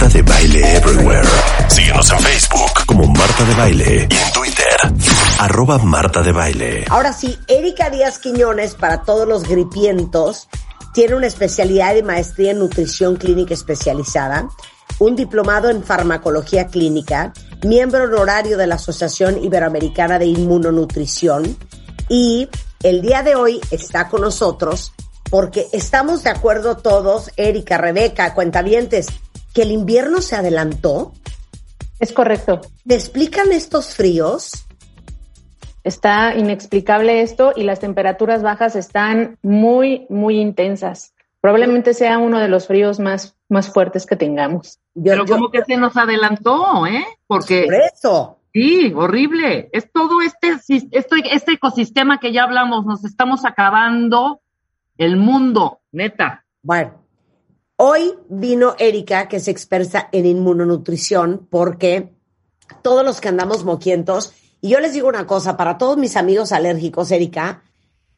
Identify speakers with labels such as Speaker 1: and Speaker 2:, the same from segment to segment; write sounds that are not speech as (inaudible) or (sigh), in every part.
Speaker 1: Marta de Baile Everywhere. Síguenos en Facebook como Marta de Baile y en Twitter, arroba Marta de Baile.
Speaker 2: Ahora sí, Erika Díaz Quiñones, para todos los gripientos, tiene una especialidad de maestría en nutrición clínica especializada, un diplomado en farmacología clínica, miembro honorario de la Asociación Iberoamericana de Inmunonutrición y el día de hoy está con nosotros porque estamos de acuerdo todos, Erika, Rebeca, cuentavientes, que el invierno se adelantó.
Speaker 3: Es correcto.
Speaker 2: ¿Me explican estos fríos?
Speaker 3: Está inexplicable esto y las temperaturas bajas están muy, muy intensas. Probablemente sea uno de los fríos más, más fuertes que tengamos.
Speaker 4: Pero como que se nos adelantó, ¿eh? Porque...
Speaker 2: Por eso.
Speaker 4: Sí, horrible. Es todo este, este, este ecosistema que ya hablamos, nos estamos acabando el mundo, neta.
Speaker 2: Bueno, hoy vino Erika, que es experta en inmunonutrición, porque todos los que andamos moquientos, y yo les digo una cosa, para todos mis amigos alérgicos, Erika,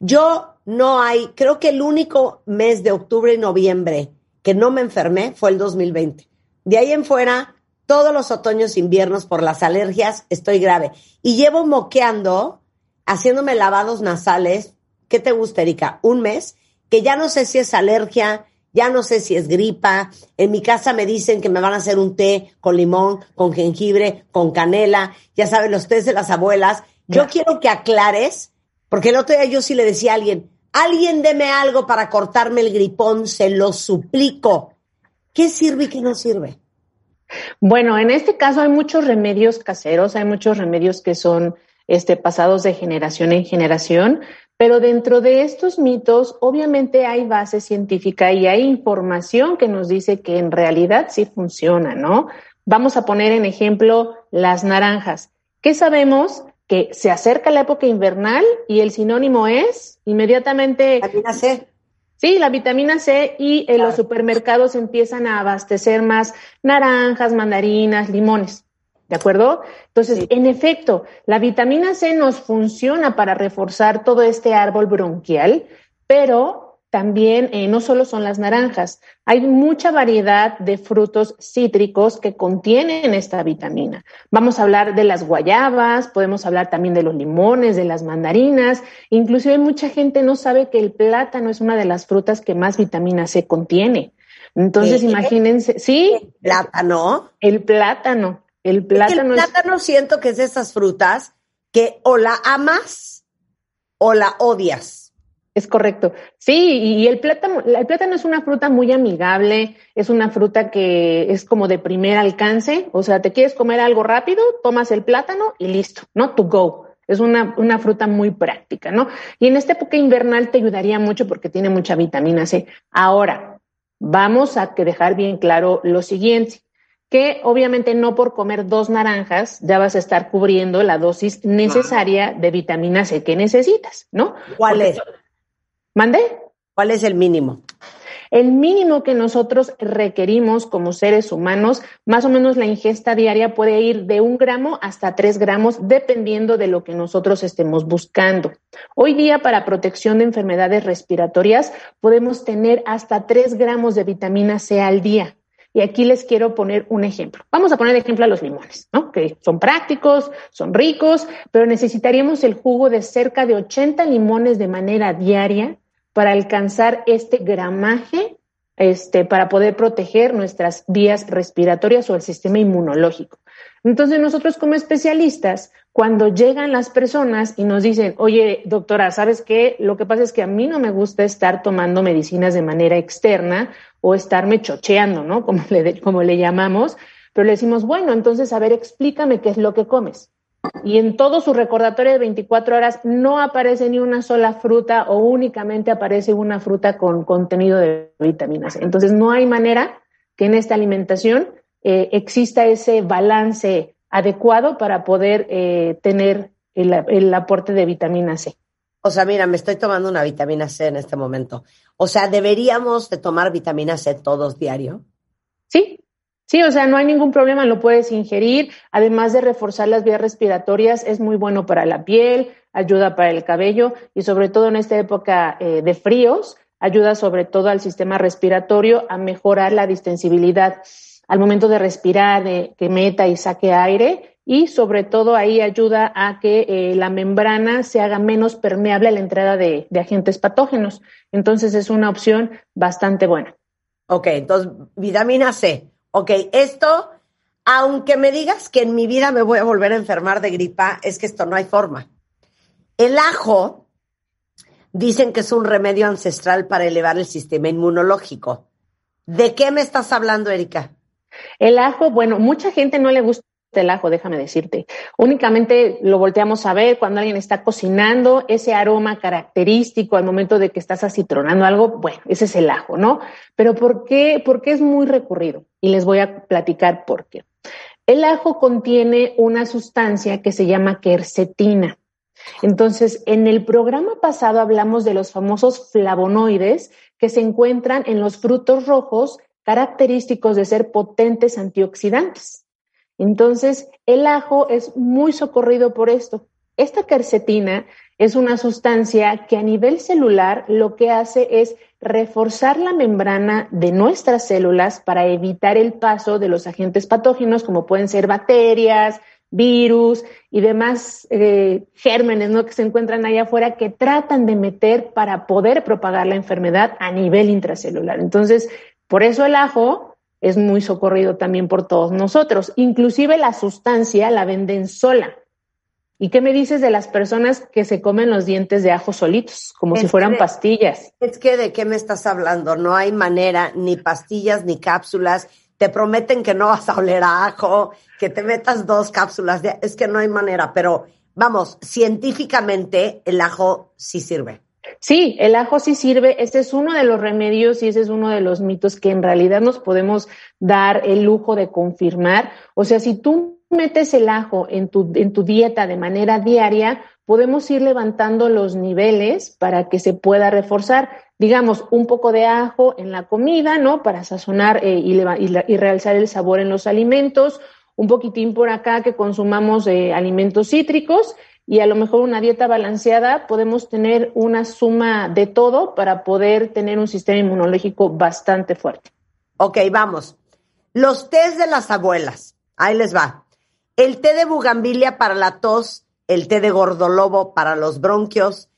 Speaker 2: yo no hay, creo que el único mes de octubre y noviembre que no me enfermé fue el 2020. De ahí en fuera, todos los otoños inviernos por las alergias estoy grave. Y llevo moqueando, haciéndome lavados nasales, ¿qué te gusta, Erika? Un mes, que ya no sé si es alergia, ya no sé si es gripa. En mi casa me dicen que me van a hacer un té con limón, con jengibre, con canela, ya saben, los tés de las abuelas. Yo quiero que aclares porque el otro día yo sí le decía a alguien, alguien deme algo para cortarme el gripón, se lo suplico. ¿Qué sirve y qué no sirve?
Speaker 3: Bueno, en este caso hay muchos remedios caseros, hay muchos remedios que son este, pasados de generación en generación, pero dentro de estos mitos obviamente hay base científica y hay información que nos dice que en realidad sí funciona, ¿no? Vamos a poner en ejemplo las naranjas. ¿Qué sabemos? que se acerca la época invernal y el sinónimo es inmediatamente...
Speaker 2: Vitamina C.
Speaker 3: Sí, la vitamina C y en los supermercados empiezan a abastecer más naranjas, mandarinas, limones. ¿De acuerdo? Entonces, en efecto, la vitamina C nos funciona para reforzar todo este árbol bronquial, pero también eh, no solo son las naranjas, hay mucha variedad de frutos cítricos que contienen esta vitamina. Vamos a hablar de las guayabas, podemos hablar también de los limones, de las mandarinas, inclusive mucha gente no sabe que el plátano es una de las frutas que más vitamina C contiene. Entonces, imagínense, ¿sí?
Speaker 2: ¿El plátano?
Speaker 3: El plátano, el plátano.
Speaker 2: el plátano siento que es de esas frutas que o la amas o la odias.
Speaker 3: Es correcto. Sí, y el plátano, el plátano es una fruta muy amigable, es una fruta que es como de primer alcance, o sea, te quieres comer algo rápido, tomas el plátano y listo, ¿no? To go. Es una, una fruta muy práctica, ¿no? Y en esta época invernal te ayudaría mucho porque tiene mucha vitamina C. Ahora, vamos a dejar bien claro lo siguiente que obviamente no por comer dos naranjas ya vas a estar cubriendo la dosis necesaria de vitamina C que necesitas, ¿no?
Speaker 2: ¿Cuál es?
Speaker 3: ¿Mande?
Speaker 2: ¿Cuál es el mínimo?
Speaker 3: El mínimo que nosotros requerimos como seres humanos, más o menos la ingesta diaria puede ir de un gramo hasta tres gramos, dependiendo de lo que nosotros estemos buscando. Hoy día, para protección de enfermedades respiratorias, podemos tener hasta tres gramos de vitamina C al día. Y aquí les quiero poner un ejemplo. Vamos a poner ejemplo a los limones, ¿no? Que son prácticos, son ricos, pero necesitaríamos el jugo de cerca de 80 limones de manera diaria para alcanzar este gramaje este, para poder proteger nuestras vías respiratorias o el sistema inmunológico. Entonces nosotros como especialistas, cuando llegan las personas y nos dicen, oye, doctora, ¿sabes qué? Lo que pasa es que a mí no me gusta estar tomando medicinas de manera externa o estarme chocheando, ¿no? (laughs) Como le, como le llamamos, pero le decimos, bueno, entonces, a ver, explícame qué es lo que comes y en todo su recordatorio de 24 horas no aparece ni una sola fruta o únicamente aparece una fruta con contenido de vitaminas. Entonces no hay manera que en esta alimentación eh, exista ese balance adecuado para poder eh, tener el, el aporte de vitamina C.
Speaker 2: O sea, mira, me estoy tomando una vitamina C en este momento. O sea, ¿deberíamos de tomar vitamina C todos diario?
Speaker 3: Sí, Sí, o sea, no hay ningún problema, lo puedes ingerir. Además de reforzar las vías respiratorias, es muy bueno para la piel, ayuda para el cabello y sobre todo en esta época eh, de fríos, ayuda sobre todo al sistema respiratorio a mejorar la distensibilidad. Al momento de respirar, de que meta y saque aire y sobre todo ahí ayuda a que eh, la membrana se haga menos permeable a la entrada de, de, agentes patógenos. Entonces es una opción bastante buena.
Speaker 2: Ok, entonces vitamina C. Ok, esto, aunque me digas que en mi vida me voy a volver a enfermar de gripa, es que esto no hay forma. El ajo dicen que es un remedio ancestral para elevar el sistema inmunológico. ¿De qué me estás hablando, Erika?
Speaker 3: El ajo, bueno, mucha gente no le gusta el ajo, déjame decirte. Únicamente lo volteamos a ver cuando alguien está cocinando, ese aroma característico al momento de que estás acitronando algo, bueno, ese es el ajo, ¿no? Pero ¿por qué? Porque es muy recurrido y les voy a platicar por qué. El ajo contiene una sustancia que se llama quercetina. Entonces, en el programa pasado hablamos de los famosos flavonoides que se encuentran en los frutos rojos característicos de ser potentes antioxidantes. Entonces, el ajo es muy socorrido por esto. Esta quercetina es una sustancia que a nivel celular lo que hace es reforzar la membrana de nuestras células para evitar el paso de los agentes patógenos como pueden ser bacterias, virus y demás eh, gérmenes ¿no? que se encuentran allá afuera que tratan de meter para poder propagar la enfermedad a nivel intracelular. Entonces, por eso el ajo es muy socorrido también por todos nosotros. Inclusive la sustancia la venden sola. ¿Y qué me dices de las personas que se comen los dientes de ajo solitos, como si fueran pastillas?
Speaker 2: Es que de qué me estás hablando, no hay manera, ni pastillas, ni cápsulas, te prometen que no vas a oler a ajo, que te metas dos cápsulas, de, es que no hay manera, pero vamos, científicamente el ajo sí sirve.
Speaker 3: Sí, el ajo sí sirve. Ese es uno de los remedios y ese es uno de los mitos que en realidad nos podemos dar el lujo de confirmar. O sea, si tú metes el ajo en tu, en tu dieta de manera diaria, podemos ir levantando los niveles para que se pueda reforzar digamos, un poco de ajo en la comida, ¿no? Para sazonar eh, y, y, realzar el sabor en los alimentos, un poquitín por acá que consumamos eh, alimentos cítricos y a lo mejor una dieta balanceada, podemos tener una suma de todo para poder tener un sistema inmunológico bastante fuerte.
Speaker 2: Ok, vamos. Los tés de las abuelas. Ahí les va. El té de bugambilia para la tos, el té de gordolobo para los bronquios,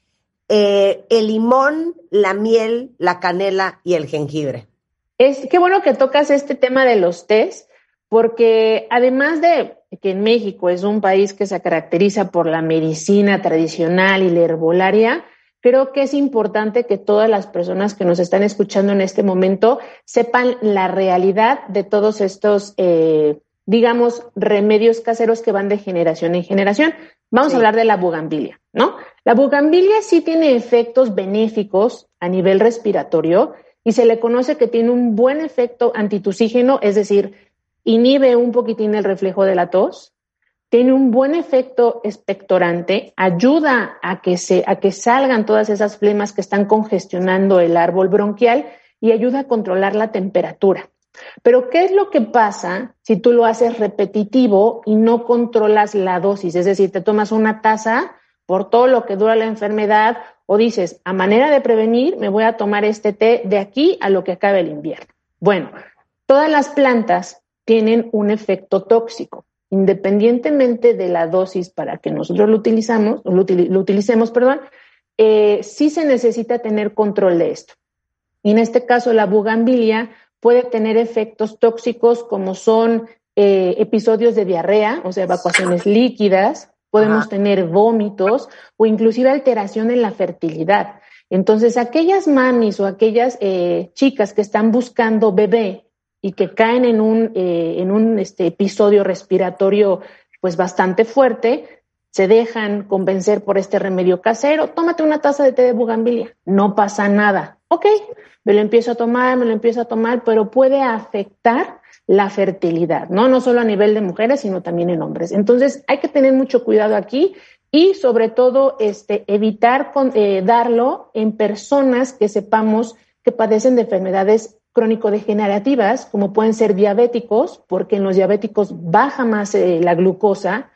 Speaker 2: eh, el limón, la miel, la canela y el jengibre.
Speaker 3: Es qué bueno que tocas este tema de los tés, porque además de que en México es un país que se caracteriza por la medicina tradicional y la herbolaria, creo que es importante que todas las personas que nos están escuchando en este momento sepan la realidad de todos estos, eh, digamos, remedios caseros que van de generación en generación. Vamos a hablar de la bugambilia, ¿no? La bugambilia sí tiene efectos benéficos a nivel respiratorio y se le conoce que tiene un buen efecto antitusígeno, es decir, inhibe un poquitín el reflejo de la tos, tiene un buen efecto expectorante, ayuda a que, se, a que salgan todas esas flemas que están congestionando el árbol bronquial y ayuda a controlar la temperatura. Pero, ¿qué es lo que pasa si tú lo haces repetitivo y no controlas la dosis? Es decir, te tomas una taza por todo lo que dura la enfermedad o dices, a manera de prevenir, me voy a tomar este té de aquí a lo que acabe el invierno. Bueno, todas las plantas tienen un efecto tóxico, independientemente de la dosis para que nosotros lo utilizamos, lo, utilicemos, perdón, eh, sí se necesita tener control de esto. Y en este caso, la bugambilia puede tener efectos tóxicos como son eh, episodios de diarrea, o sea, evacuaciones líquidas, podemos tener vómitos o inclusive alteración en la fertilidad. Entonces, aquellas mamis o aquellas eh, chicas que están buscando bebé y que caen en un, eh, en un este, episodio respiratorio pues bastante fuerte, se dejan convencer por este remedio casero, tómate una taza de té de bugambilia, no pasa nada. Ok, me lo empiezo a tomar, me lo empiezo a tomar, pero puede afectar la fertilidad, ¿no? No solo a nivel de mujeres, sino también en hombres. Entonces, hay que tener mucho cuidado aquí y sobre todo este, evitar eh, darlo en personas que sepamos que padecen de enfermedades crónico-degenerativas, como pueden ser diabéticos, porque en los diabéticos baja más eh, la glucosa,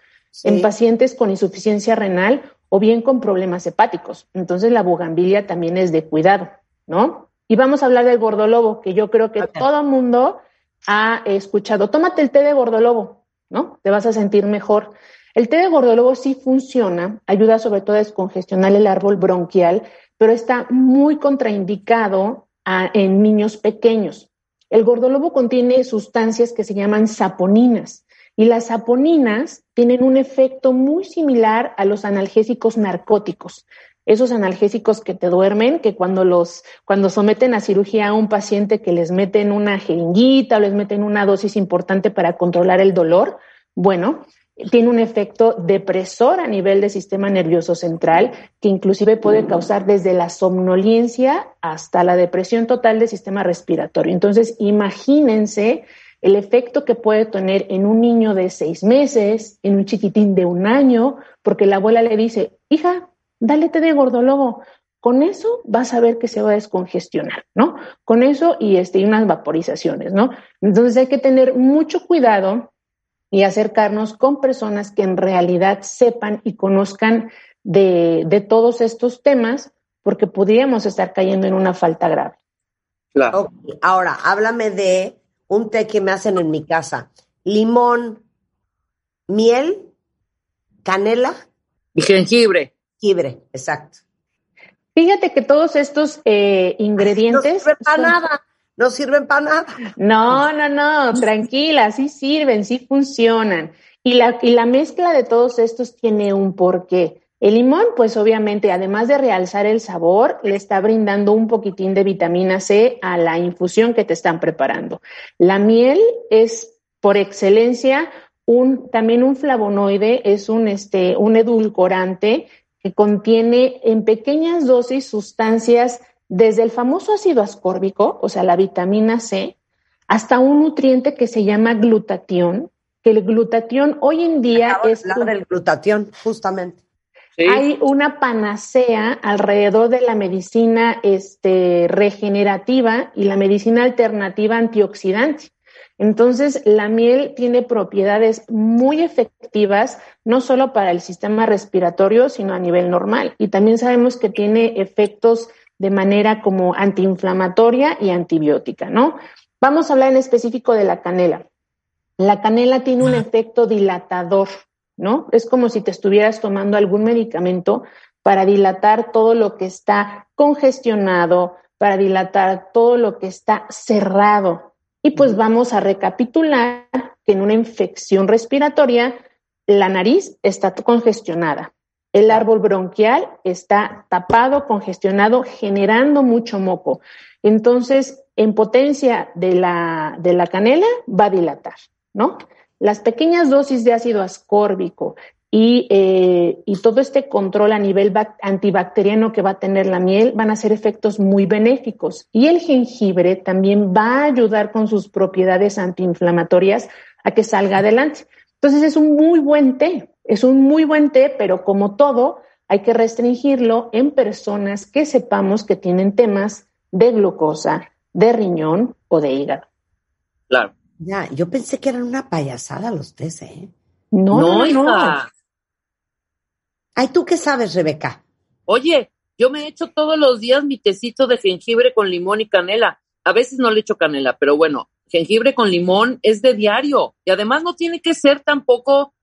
Speaker 3: en pacientes con insuficiencia renal o bien con problemas hepáticos. Entonces, la bugambilia también es de cuidado, ¿no? Y vamos a hablar del gordolobo, que yo creo que todo mundo ha escuchado, tómate el té de gordolobo, ¿no? Te vas a sentir mejor. El té de gordolobo sí funciona, ayuda sobre todo a descongestionar el árbol bronquial, pero está muy contraindicado en niños pequeños. El gordolobo contiene sustancias que se llaman saponinas y las saponinas tienen un efecto muy similar a los analgésicos narcóticos. Esos analgésicos que te duermen, que cuando los, cuando someten a cirugía a un paciente que les meten una jeringuita o les meten una dosis importante para controlar el dolor, bueno, tiene un efecto depresor a nivel del sistema nervioso central que inclusive puede causar desde la somnolencia hasta la depresión total del sistema respiratorio. Entonces, imagínense el efecto que puede tener en un niño de seis meses, en un chiquitín de un año, porque la abuela le dice, hija, dale té de gordolobo. Con eso vas a ver que se va a descongestionar, ¿no? Con eso y, este, y unas vaporizaciones, ¿no? Entonces hay que tener mucho cuidado y acercarnos con personas que en realidad sepan y conozcan de, de todos estos temas, porque podríamos estar cayendo en una falta grave.
Speaker 2: Claro. Ahora, háblame de un té que me hacen en mi casa. Limón, miel, canela.
Speaker 4: Y jengibre.
Speaker 2: Jengibre, exacto.
Speaker 3: Fíjate que todos estos eh, ingredientes...
Speaker 2: No para nada no sirven para nada.
Speaker 3: No, no, no, tranquila, sí sirven, sí funcionan. Y la, y la mezcla de todos estos tiene un porqué. El limón, pues obviamente, además de realzar el sabor, le está brindando un poquitín de vitamina C a la infusión que te están preparando. La miel es, por excelencia, un, también un flavonoide, es un, este, un edulcorante que contiene en pequeñas dosis sustancias desde el famoso ácido ascórbico, o sea, la vitamina C, hasta un nutriente que se llama glutatión, que el glutatión hoy en día es...
Speaker 2: Hablar del glutatión, justamente.
Speaker 3: Hay una panacea alrededor de la medicina este, regenerativa y la medicina alternativa antioxidante. Entonces, la miel tiene propiedades muy efectivas, no solo para el sistema respiratorio, sino a nivel normal. Y también sabemos que tiene efectos de manera como antiinflamatoria y antibiótica, ¿no? Vamos a hablar en específico de la canela. La canela tiene un efecto dilatador, ¿no? Es como si te estuvieras tomando algún medicamento para dilatar todo lo que está congestionado, para dilatar todo lo que está cerrado. Y pues vamos a recapitular que en una infección respiratoria la nariz está congestionada, el árbol bronquial está tapado, congestionado, generando mucho moco. Entonces, en potencia de la, de la canela va a dilatar, ¿no? Las pequeñas dosis de ácido ascórbico y, eh, y todo este control a nivel antibacteriano que va a tener la miel van a ser efectos muy benéficos. Y el jengibre también va a ayudar con sus propiedades antiinflamatorias a que salga adelante. Entonces es un muy buen té, es un muy buen té, pero como todo, hay que restringirlo en personas que sepamos que tienen temas de glucosa, de riñón o de hígado.
Speaker 4: Claro.
Speaker 2: Ya, yo pensé que eran una payasada los tés, ¿eh?
Speaker 3: No, no, no.
Speaker 2: Ay, ¿tú qué sabes, Rebeca?
Speaker 4: Oye, yo me echo todos los días mi tecito de jengibre con limón y canela. A veces no le echo canela, pero bueno, jengibre con limón es de diario. Y además no tiene que ser tampoco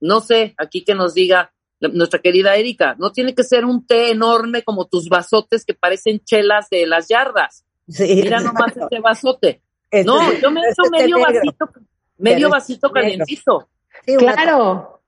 Speaker 4: no sé, aquí que nos diga nuestra querida Erika, no tiene que ser un té enorme como tus vasotes que parecen chelas de las yardas. Mira nomás este vasote. Este no, yo me echo medio vasito, medio vasito calientito.
Speaker 3: claro.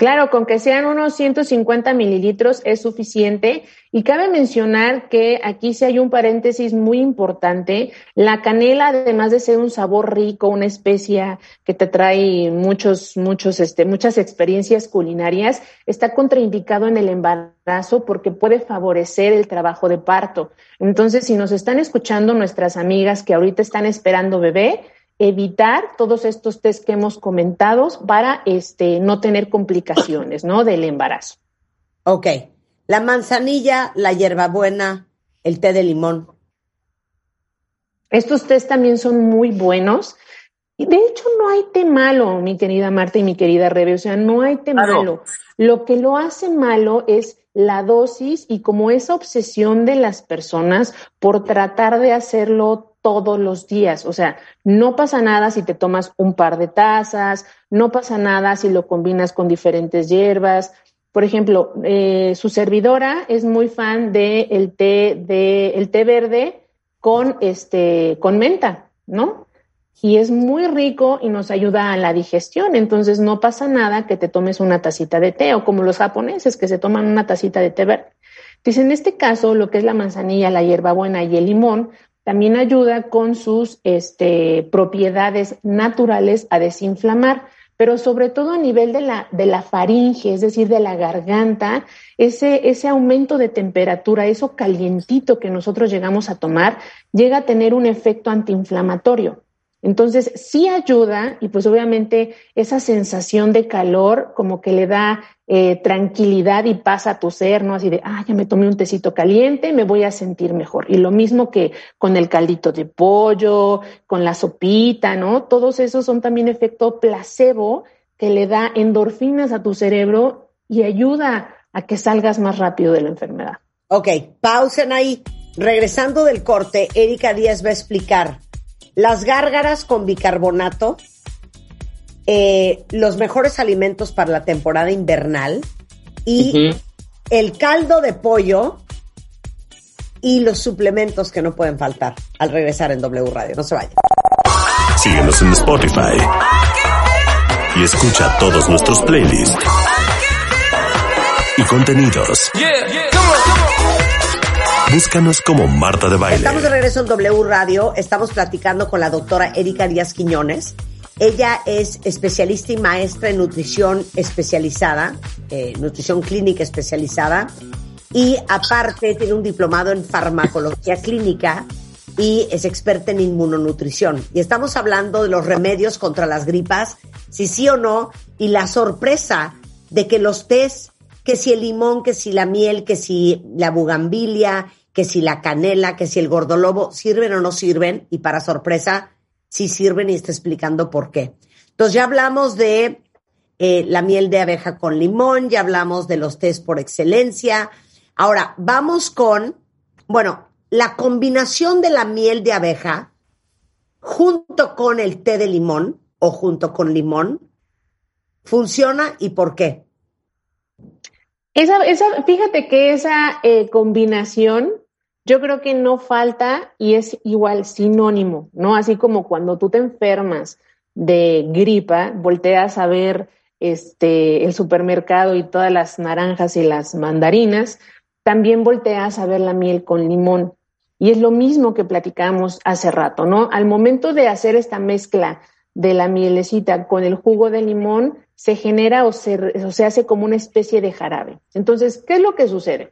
Speaker 3: Claro, con que sean unos 150 mililitros es suficiente. Y cabe mencionar que aquí sí hay un paréntesis muy importante. La canela, además de ser un sabor rico, una especia que te trae muchos, muchos, este, muchas experiencias culinarias, está contraindicado en el embarazo porque puede favorecer el trabajo de parto. Entonces, si nos están escuchando nuestras amigas que ahorita están esperando bebé, evitar todos estos test que hemos comentado para este, no tener complicaciones ¿no? del embarazo.
Speaker 2: Ok. La manzanilla, la hierbabuena, el té de limón.
Speaker 3: Estos test también son muy buenos. Y de hecho, no hay té malo, mi querida Marta y mi querida Rebe. O sea, no hay té malo. Lo que lo hace malo es la dosis y como esa obsesión de las personas por tratar de hacerlo todos los días. O sea, no pasa nada si te tomas un par de tazas, no pasa nada si lo combinas con diferentes hierbas. Por ejemplo, eh, su servidora es muy fan del el té, de, el té verde con, este, con menta, ¿no? Y es muy rico y nos ayuda a la digestión. Entonces no pasa nada que te tomes una tacita de té o como los japoneses que se toman una tacita de té verde. Dice, en este caso, lo que es la manzanilla, la hierbabuena y el limón también ayuda con sus este, propiedades naturales a desinflamar pero sobre todo a nivel de la, de la faringe, es decir, de la garganta, ese, ese aumento de temperatura, eso calientito que nosotros llegamos a tomar, llega a tener un efecto antiinflamatorio. Entonces, sí ayuda y pues obviamente esa sensación de calor como que le da eh, tranquilidad y paz a tu ser, ¿no? Así de, ah, ya me tomé un tecito caliente, me voy a sentir mejor. Y lo mismo que con el caldito de pollo, con la sopita, ¿no? Todos esos son también efecto placebo que le da endorfinas a tu cerebro y ayuda a que salgas más rápido de la enfermedad.
Speaker 2: Ok, pausen ahí. Regresando del corte, Erika Díaz va a explicar las gárgaras con bicarbonato, eh, los mejores alimentos para la temporada invernal y el caldo de pollo y los suplementos que no pueden faltar al regresar en W Radio. No se vayan.
Speaker 1: Síguenos en Spotify y escucha todos nuestros playlists y contenidos. Búscanos como Marta de Baile.
Speaker 2: Estamos de regreso en W Radio. Estamos platicando con la doctora Erika Díaz Quiñones. Ella es especialista y maestra en nutrición especializada, eh, nutrición clínica especializada, y aparte tiene un diplomado en farmacología clínica y es experta en inmunonutrición. Y estamos hablando de los remedios contra las gripas, si sí o no, y la sorpresa de que los test, que si el limón, que si la miel, que si la bugambilia, que si la canela, que si el gordolobo sirven o no sirven, y para sorpresa, sí sirven y está explicando por qué. Entonces ya hablamos de eh, la miel de abeja con limón, ya hablamos de los tés por excelencia. Ahora, vamos con, bueno, la combinación de la miel de abeja junto con el té de limón o junto con limón, ¿funciona y por qué?
Speaker 3: Esa, esa, fíjate que esa eh, combinación yo creo que no falta y es igual sinónimo, ¿no? Así como cuando tú te enfermas de gripa, volteas a ver este, el supermercado y todas las naranjas y las mandarinas, también volteas a ver la miel con limón. Y es lo mismo que platicamos hace rato, ¿no? Al momento de hacer esta mezcla de la mielecita con el jugo de limón, se genera o se, se hace como una especie de jarabe. Entonces, ¿qué es lo que sucede?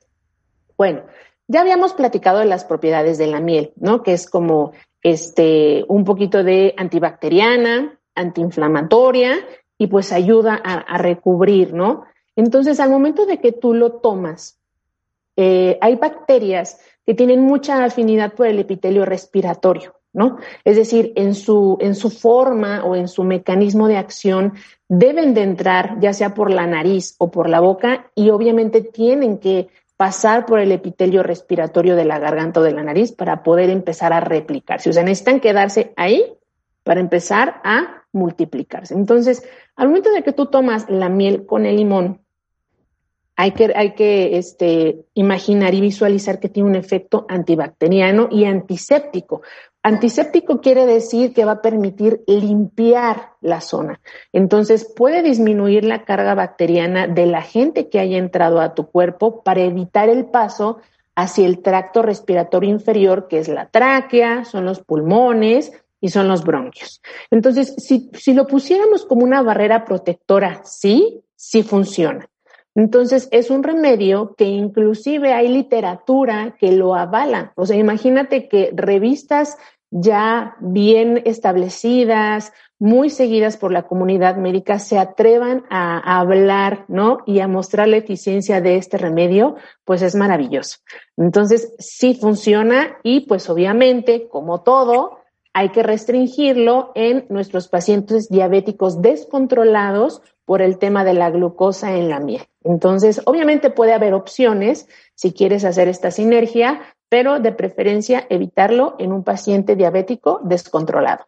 Speaker 3: Bueno, ya habíamos platicado de las propiedades de la miel, ¿no? Que es como este, un poquito de antibacteriana, antiinflamatoria y pues ayuda a, recubrir, ¿no? Entonces, al momento de que tú lo tomas, eh, hay bacterias que tienen mucha afinidad por el epitelio respiratorio, Es decir, en su, en su forma o en su mecanismo de acción deben de entrar ya sea por la nariz o por la boca y obviamente tienen que pasar por el epitelio respiratorio de la garganta o de la nariz para poder empezar a replicarse. O sea, necesitan quedarse ahí para empezar a multiplicarse. Entonces, al momento de que tú tomas la miel con el limón, hay que, hay que este, imaginar y visualizar que tiene un efecto antibacteriano y antiséptico, Antiséptico quiere decir que va a permitir limpiar la zona. Entonces puede disminuir la carga bacteriana de la gente que haya entrado a tu cuerpo para evitar el paso hacia el tracto respiratorio inferior, que es la tráquea, son los pulmones y son los bronquios. Entonces, si, si lo pusiéramos como una barrera protectora, sí, sí funciona. Entonces, es un remedio que inclusive hay literatura que lo avala. O sea, imagínate que revistas ya bien establecidas, muy seguidas por la comunidad médica, se atrevan a, hablar, ¿no? Y a mostrar la eficiencia de este remedio, pues es maravilloso. Entonces, sí funciona y pues obviamente, como todo, hay que restringirlo en nuestros pacientes diabéticos descontrolados por el tema de la glucosa en la miel. Entonces, obviamente puede haber opciones si quieres hacer esta sinergia, pero de preferencia evitarlo en un paciente diabético descontrolado.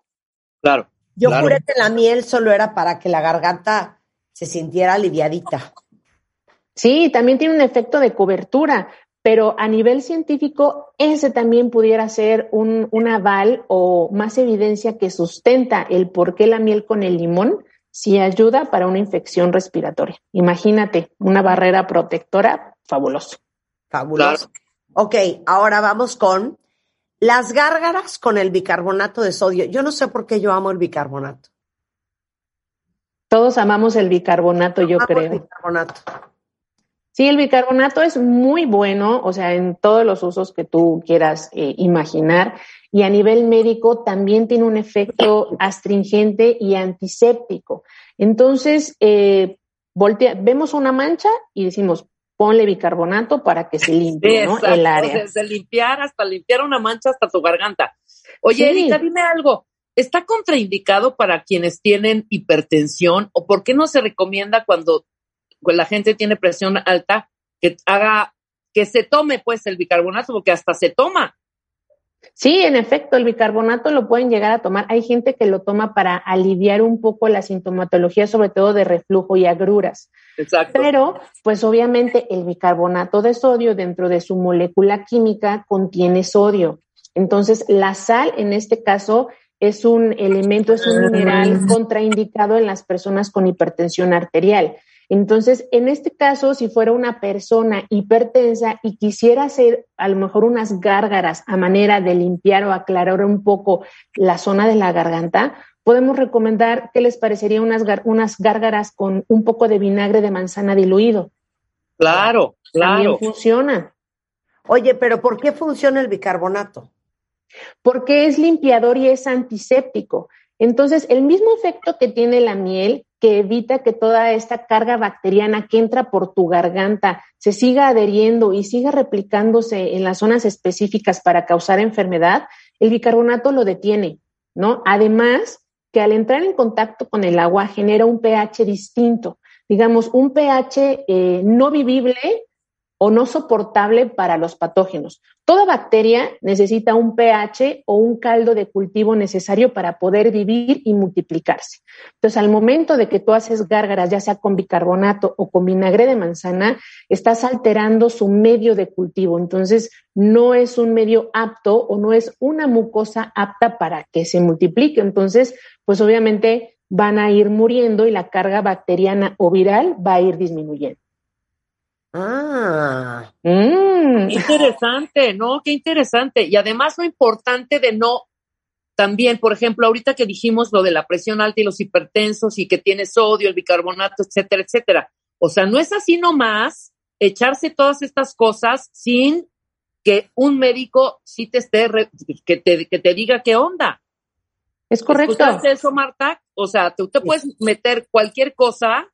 Speaker 4: Claro.
Speaker 2: Yo
Speaker 4: claro.
Speaker 2: juré que la miel solo era para que la garganta se sintiera aliviadita.
Speaker 3: Sí, también tiene un efecto de cobertura, pero a nivel científico ese también pudiera ser un, un aval o más evidencia que sustenta el por qué la miel con el limón sí ayuda para una infección respiratoria. Imagínate, una barrera protectora, fabuloso.
Speaker 2: Fabuloso. Ok, ahora vamos con las gárgaras con el bicarbonato de sodio. Yo no sé por qué yo amo el bicarbonato.
Speaker 3: Todos amamos el bicarbonato, yo
Speaker 2: Amo el
Speaker 3: creo.
Speaker 2: bicarbonato.
Speaker 3: Sí, el bicarbonato es muy bueno, o sea, en todos los usos que tú quieras eh, imaginar. Y a nivel médico también tiene un efecto astringente y antiséptico. Entonces, eh, voltea, vemos una mancha y decimos, ponle bicarbonato para que se limpie el área.
Speaker 4: Desde limpiar hasta limpiar una mancha hasta tu garganta. Oye,
Speaker 3: Sí.
Speaker 4: Erika, dime algo. ¿Está contraindicado para quienes tienen hipertensión o por qué no se recomienda cuando la gente tiene presión alta que haga, que se tome pues el bicarbonato porque hasta se toma?
Speaker 3: Sí, en efecto, el bicarbonato lo pueden llegar a tomar. Hay gente que lo toma para aliviar un poco la sintomatología, sobre todo de reflujo y agruras.
Speaker 4: Exacto.
Speaker 3: Pero, pues obviamente el bicarbonato de sodio dentro de su molécula química contiene sodio. Entonces, la sal en este caso es un elemento, es un mineral contraindicado en las personas con hipertensión arterial. Entonces, en este caso, si fuera una persona hipertensa y quisiera hacer a lo mejor unas gárgaras a manera de limpiar o aclarar un poco la zona de la garganta, podemos recomendar que les parecería unas, gar- unas gárgaras con un poco de vinagre de manzana diluido.
Speaker 4: Claro, claro.
Speaker 3: También funciona.
Speaker 2: Oye, pero ¿por qué funciona el bicarbonato?
Speaker 3: porque es limpiador y es antiséptico. Entonces, el mismo efecto que tiene la miel, que evita que toda esta carga bacteriana que entra por tu garganta se siga adheriendo y siga replicándose en las zonas específicas para causar enfermedad, el bicarbonato lo detiene, ¿no? Además, que al entrar en contacto con el agua genera un pH distinto, digamos, un pH eh, no vivible o no soportable para los patógenos. Toda bacteria necesita un pH o un caldo de cultivo necesario para poder vivir y multiplicarse. Entonces, al momento de que tú haces gárgaras, ya sea con bicarbonato o con vinagre de manzana, estás alterando su medio de cultivo. Entonces, no es un medio apto o no es una mucosa apta para que se multiplique. Entonces, pues obviamente van a ir muriendo y la carga bacteriana o viral va a ir disminuyendo.
Speaker 2: Ah,
Speaker 3: Mm.
Speaker 4: Interesante, ¿no? Qué interesante. Y además lo importante de no, también, por ejemplo, ahorita que dijimos lo de la presión alta y los hipertensos y que tiene sodio, el bicarbonato, etcétera, etcétera. O sea, no es así nomás echarse todas estas cosas sin que un médico sí te esté, re- que te, que te diga qué onda.
Speaker 3: Es correcto.
Speaker 4: ¿Escuchaste eso, Marta? O sea, tú te puedes meter cualquier cosa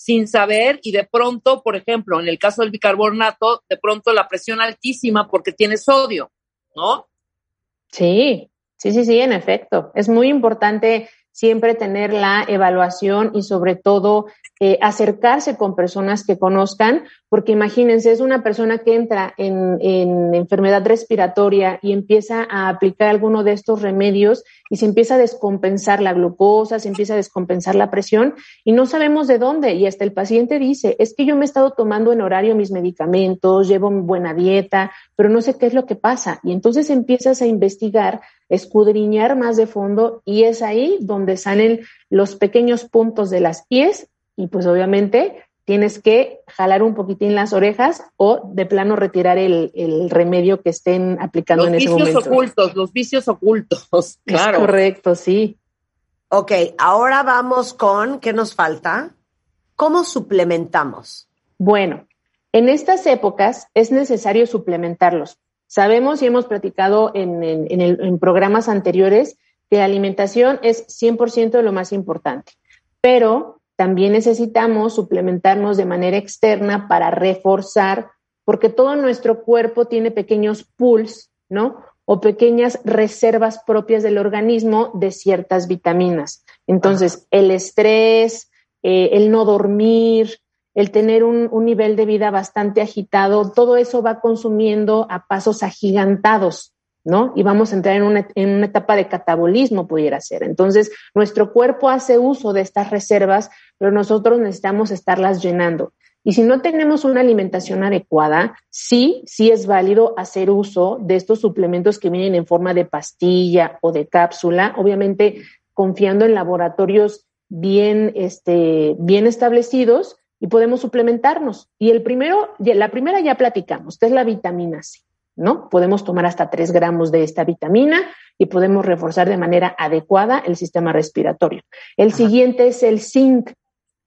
Speaker 4: sin saber y de pronto, por ejemplo, en el caso del bicarbonato, de pronto la presión altísima porque tiene sodio, ¿no?
Speaker 3: Sí, sí, sí, sí, en efecto. Es muy importante siempre tener la evaluación y sobre todo eh, acercarse con personas que conozcan, porque imagínense, es una persona que entra en, en enfermedad respiratoria y empieza a aplicar alguno de estos remedios y se empieza a descompensar la glucosa, se empieza a descompensar la presión y no sabemos de dónde. Y hasta el paciente dice, es que yo me he estado tomando en horario mis medicamentos, llevo buena dieta, pero no sé qué es lo que pasa. Y entonces empiezas a investigar, escudriñar más de fondo y es ahí donde salen los pequeños puntos de las pies y pues obviamente tienes que jalar un poquitín las orejas o de plano retirar el, el remedio que estén aplicando
Speaker 4: Los
Speaker 3: en ese
Speaker 4: vicios
Speaker 3: momento.
Speaker 4: ocultos, los vicios ocultos, (laughs) claro.
Speaker 3: Es correcto, sí.
Speaker 2: ok, ahora vamos con, ¿qué nos falta? ¿Cómo suplementamos?
Speaker 3: Bueno, en estas épocas es necesario suplementarlos. Sabemos y hemos platicado en, en- en el- en programas anteriores que la alimentación es 100% lo más importante, pero también necesitamos suplementarnos de manera externa para reforzar, porque todo nuestro cuerpo tiene pequeños pools, ¿no? O pequeñas reservas propias del organismo de ciertas vitaminas. Entonces, el estrés, eh, el no dormir, el tener un, un, nivel de vida bastante agitado, todo eso va consumiendo a pasos agigantados, ¿no? Y vamos a entrar en una, en una etapa de catabolismo, pudiera ser. Entonces, nuestro cuerpo hace uso de estas reservas, pero nosotros necesitamos estarlas llenando. Y si no tenemos una alimentación adecuada, sí, sí es válido hacer uso de estos suplementos que vienen en forma de pastilla o de cápsula, obviamente confiando en laboratorios bien, este, bien establecidos y podemos suplementarnos. Y el primero, la primera ya platicamos, que es la vitamina C, ¿no? Podemos tomar hasta 3 gramos de esta vitamina y podemos reforzar de manera adecuada el sistema respiratorio. El siguiente es el zinc.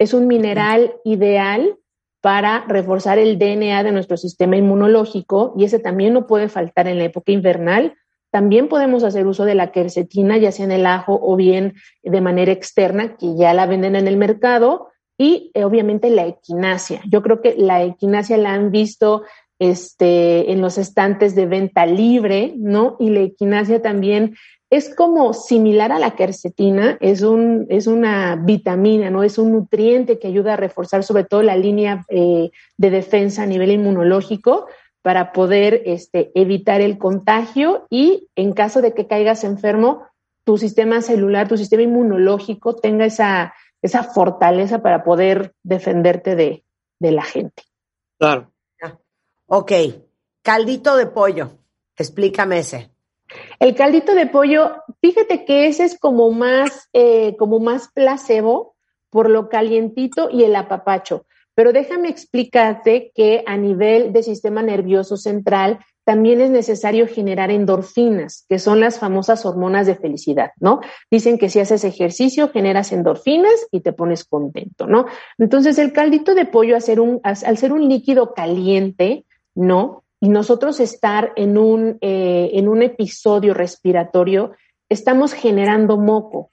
Speaker 3: Es un mineral ideal para reforzar el DNA de nuestro sistema inmunológico y ese también no puede faltar en la época invernal. También podemos hacer uso de la quercetina, ya sea en el ajo o bien de manera externa, que ya la venden en el mercado. Y eh, obviamente la equinacia. Yo creo que la equinacia la han visto este, en los estantes de venta libre, ¿no? Y la equinacia también es como similar a la quercetina, es, un, es una vitamina, ¿no? Es un nutriente que ayuda a reforzar sobre todo la línea eh, de defensa a nivel inmunológico para poder este, evitar el contagio y en caso de que caigas enfermo, tu sistema celular, tu sistema inmunológico tenga esa, esa fortaleza para poder defenderte de, de la gente.
Speaker 4: Claro.
Speaker 2: Ok, caldito de pollo, explícame ese.
Speaker 3: El caldito de pollo, fíjate que ese es como más, eh, como más placebo por lo calientito y el apapacho. Pero déjame explicarte que a nivel de sistema nervioso central también es necesario generar endorfinas, que son las famosas hormonas de felicidad, ¿no? Dicen que si haces ejercicio generas endorfinas y te pones contento, ¿no? Entonces el caldito de pollo, al ser un líquido caliente, ¿no? Y nosotros estar en un, eh, en un episodio respiratorio, estamos generando moco.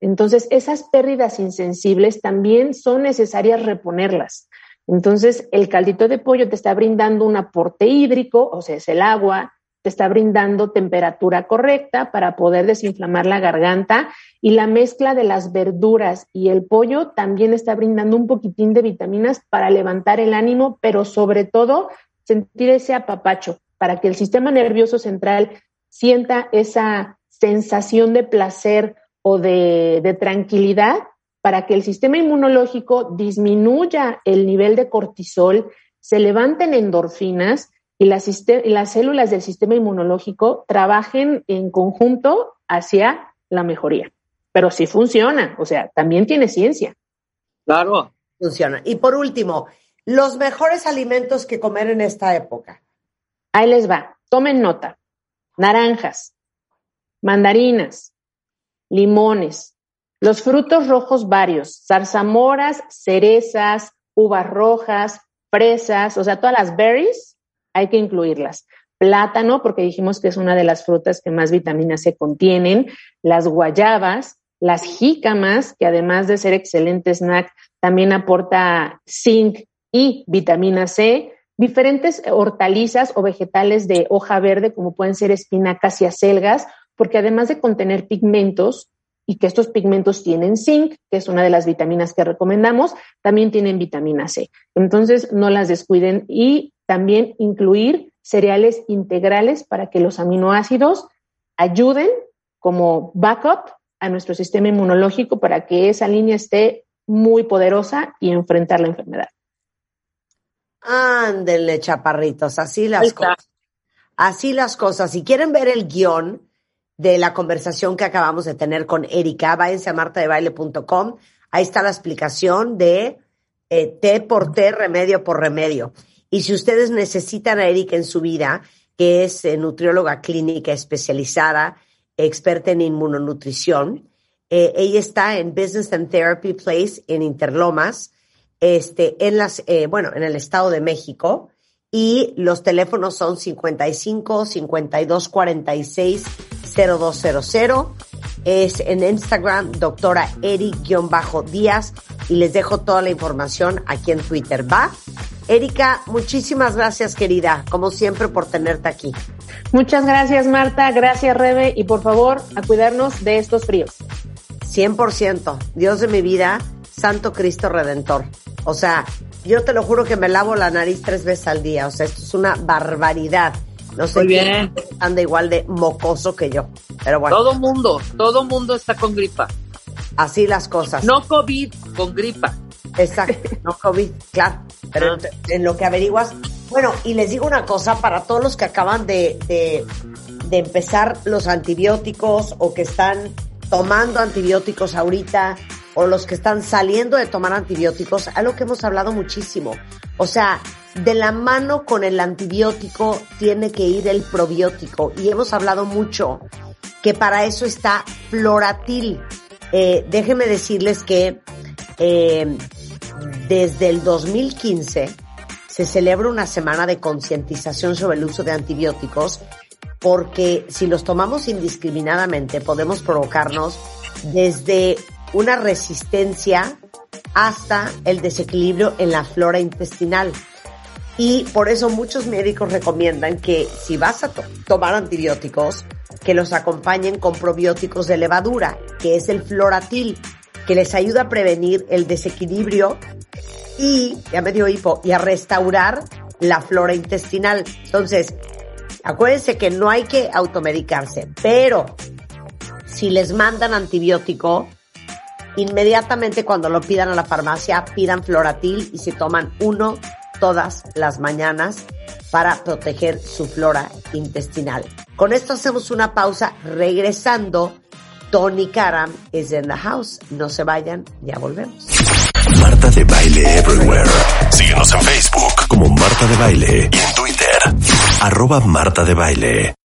Speaker 3: Entonces, esas pérdidas insensibles también son necesarias reponerlas. Entonces, el caldito de pollo te está brindando un aporte hídrico, o sea, es el agua, te está brindando temperatura correcta para poder desinflamar la garganta y la mezcla de las verduras y el pollo también está brindando un poquitín de vitaminas para levantar el ánimo, pero sobre todo sentir ese apapacho para que el sistema nervioso central sienta esa sensación de placer o de, tranquilidad para que el sistema inmunológico disminuya el nivel de cortisol, se levanten endorfinas y las, y las células del sistema inmunológico trabajen en conjunto hacia la mejoría. Pero sí funciona, o sea, también tiene ciencia.
Speaker 4: Claro.
Speaker 2: Funciona. Y por último, los mejores alimentos que comer en esta época.
Speaker 3: Ahí les va, tomen nota. Naranjas, mandarinas, limones, los frutos rojos varios, zarzamoras, cerezas, uvas rojas, fresas, o sea, todas las berries, hay que incluirlas. Plátano, porque dijimos que es una de las frutas que más vitaminas se contienen, las guayabas, las jícamas, que además de ser excelente snack, también aporta zinc y vitamina C, diferentes hortalizas o vegetales de hoja verde, como pueden ser espinacas y acelgas, porque además de contener pigmentos, y que estos pigmentos tienen zinc, que es una de las vitaminas que recomendamos, también tienen vitamina C. Entonces, no las descuiden y también incluir cereales integrales para que los aminoácidos ayuden como backup a nuestro sistema inmunológico para que esa línea esté muy poderosa y enfrentar la enfermedad.
Speaker 2: Ándele, chaparritos, así las cosas. Así las cosas. Si quieren ver el guion de la conversación que acabamos de tener con Erika, váyanse a martadebaile.com. Ahí está la explicación de eh, T por T, remedio por remedio. Y si ustedes necesitan a Erika en su vida, que es eh, nutrióloga clínica especializada, experta en inmunonutrición, eh, ella está en Business and Therapy Place en Interlomas este, en las, eh, bueno, en el Estado de México y los teléfonos son 55 52 46 0200. Es en Instagram, doctora Eri-Díaz y les dejo toda la información aquí en Twitter. ¿Va? Erika, muchísimas gracias, querida, como siempre, por tenerte aquí.
Speaker 3: Muchas gracias, Marta. Gracias, Rebe. Y por favor, a cuidarnos de estos fríos.
Speaker 2: 100%. Dios de mi vida, Santo Cristo Redentor. O sea, yo te lo juro que me lavo la nariz tres veces al día. O sea, esto es una barbaridad. No sé
Speaker 4: Muy
Speaker 2: quién
Speaker 4: bien.
Speaker 2: anda igual de mocoso que yo. Pero bueno,
Speaker 4: Todo mundo, todo mundo está con gripa.
Speaker 2: así las cosas.
Speaker 4: No COVID, con gripa.
Speaker 2: Exacto, no COVID, claro. Pero
Speaker 4: Ah.
Speaker 2: en, en lo que averiguas. Bueno, y les digo una cosa para todos los que acaban de, de, de empezar los antibióticos o que están tomando antibióticos ahorita o los que están saliendo de tomar antibióticos, algo que hemos hablado muchísimo. O sea, de la mano con el antibiótico tiene que ir el probiótico y hemos hablado mucho que para eso está Floratil. Eh, déjenme decirles que eh, desde el 2015 se celebra una semana de concientización sobre el uso de antibióticos porque si los tomamos indiscriminadamente podemos provocarnos desde una resistencia hasta el desequilibrio en la flora intestinal. Y por eso muchos médicos recomiendan que si vas a to- tomar antibióticos, que los acompañen con probióticos de levadura, que es el floratil, que les ayuda a prevenir el desequilibrio y, ya me dio hipo, y a restaurar la flora intestinal. Entonces, acuérdense que no hay que automedicarse, pero si les mandan antibiótico, inmediatamente cuando lo pidan a la farmacia, pidan floratil y se toman uno todas las mañanas para proteger su flora intestinal. Con esto hacemos una pausa regresando. Tony Karam is in the house. No se vayan, ya volvemos.
Speaker 1: Marta de Baile Everywhere. Síguenos en Facebook como Marta de Baile y en Twitter.